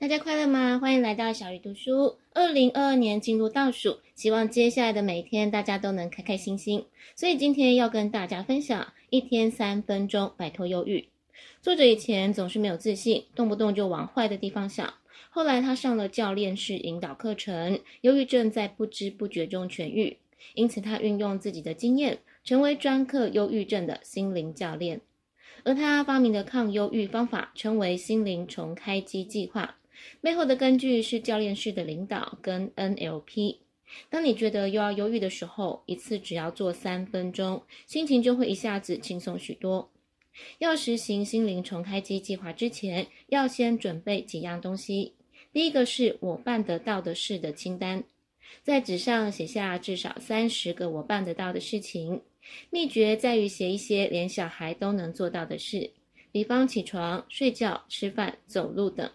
大家快乐吗？欢迎来到小鱼读书。二零二二年进入倒数，希望接下来的每一天大家都能开开心心。所以今天要跟大家分享一天三分钟摆脱忧郁。作者以前总是没有自信，动不动就往坏的地方想。后来他上了教练式引导课程，忧郁症在不知不觉中痊愈。因此他运用自己的经验，成为专克忧郁症的心灵教练。而他发明的抗忧郁方法称为心灵重开机计划。背后的根据是教练式的领导跟 NLP。当你觉得又要忧郁的时候，一次只要做三分钟，心情就会一下子轻松许多。要实行心灵重开机计划之前，要先准备几样东西。第一个是我办得到的事的清单，在纸上写下至少三十个我办得到的事情。秘诀在于写一些连小孩都能做到的事，比方起床、睡觉、吃饭、走路等。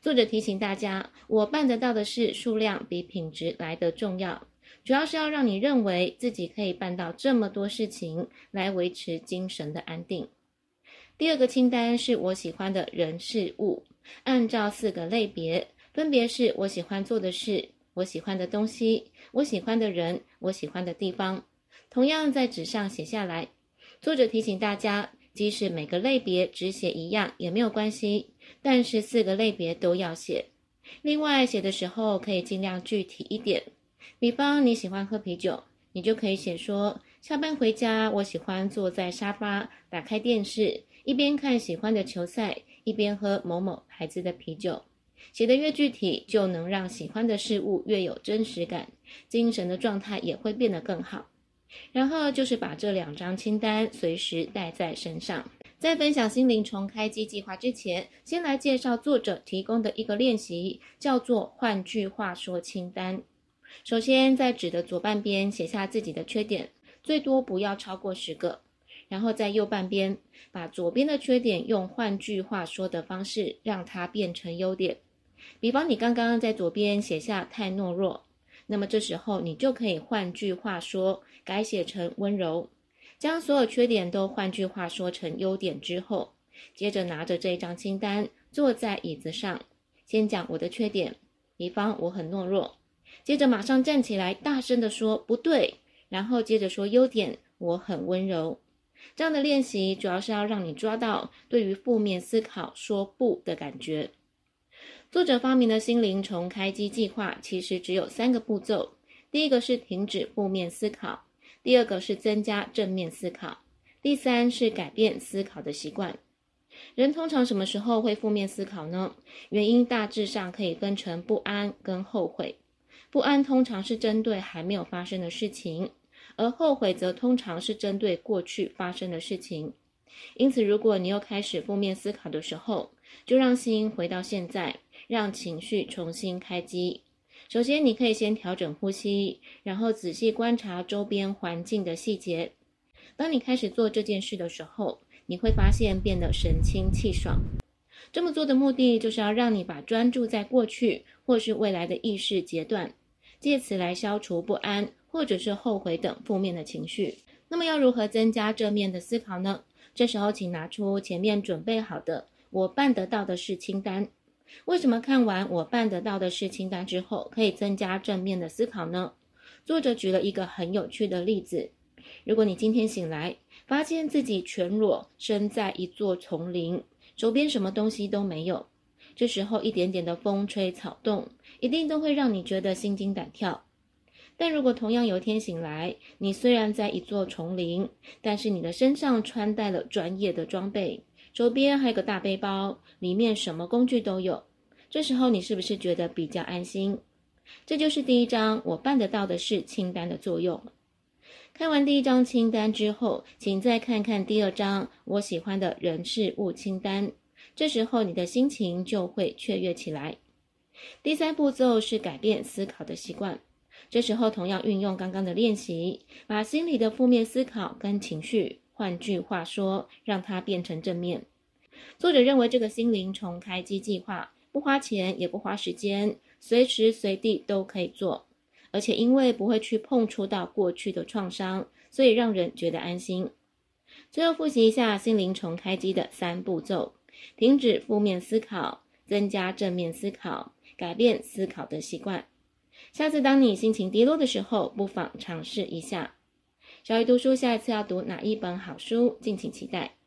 作者提醒大家，我办得到的事数量比品质来得重要，主要是要让你认为自己可以办到这么多事情，来维持精神的安定。第二个清单是我喜欢的人事物，按照四个类别，分别是我喜欢做的事、我喜欢的东西、我喜欢的人、我喜欢的地方，同样在纸上写下来。作者提醒大家，即使每个类别只写一样也没有关系。但是四个类别都要写，另外写的时候可以尽量具体一点。比方你喜欢喝啤酒，你就可以写说，下班回家，我喜欢坐在沙发，打开电视，一边看喜欢的球赛，一边喝某某牌子的啤酒。写得越具体，就能让喜欢的事物越有真实感，精神的状态也会变得更好。然后就是把这两张清单随时带在身上。在分享心灵重开机计划之前，先来介绍作者提供的一个练习，叫做“换句话说清单”。首先，在纸的左半边写下自己的缺点，最多不要超过十个。然后在右半边，把左边的缺点用换句话说的方式，让它变成优点。比方，你刚刚在左边写下太懦弱，那么这时候你就可以换句话说，改写成温柔。将所有缺点都换句话说成优点之后，接着拿着这一张清单坐在椅子上，先讲我的缺点，比方我很懦弱，接着马上站起来大声地说不对，然后接着说优点，我很温柔。这样的练习主要是要让你抓到对于负面思考说不的感觉。作者发明的心灵重开机计划其实只有三个步骤，第一个是停止负面思考。第二个是增加正面思考，第三是改变思考的习惯。人通常什么时候会负面思考呢？原因大致上可以分成不安跟后悔。不安通常是针对还没有发生的事情，而后悔则通常是针对过去发生的事情。因此，如果你又开始负面思考的时候，就让心回到现在，让情绪重新开机。首先，你可以先调整呼吸，然后仔细观察周边环境的细节。当你开始做这件事的时候，你会发现变得神清气爽。这么做的目的就是要让你把专注在过去或是未来的意识截断，借此来消除不安或者是后悔等负面的情绪。那么，要如何增加正面的思考呢？这时候，请拿出前面准备好的“我办得到的事”清单。为什么看完我办得到的事清单之后，可以增加正面的思考呢？作者举了一个很有趣的例子：如果你今天醒来，发现自己全裸身在一座丛林，周边什么东西都没有，这时候一点点的风吹草动，一定都会让你觉得心惊胆跳。但如果同样有一天醒来，你虽然在一座丛林，但是你的身上穿戴了专业的装备。手边还有个大背包，里面什么工具都有。这时候你是不是觉得比较安心？这就是第一张我办得到的事清单的作用。看完第一张清单之后，请再看看第二张我喜欢的人事物清单。这时候你的心情就会雀跃起来。第三步骤是改变思考的习惯。这时候同样运用刚刚的练习，把心里的负面思考跟情绪。换句话说，让它变成正面。作者认为这个心灵重开机计划不花钱也不花时间，随时随地都可以做，而且因为不会去碰触到过去的创伤，所以让人觉得安心。最后复习一下心灵重开机的三步骤：停止负面思考，增加正面思考，改变思考的习惯。下次当你心情低落的时候，不妨尝试一下。小鱼读书下一次要读哪一本好书，敬请期待。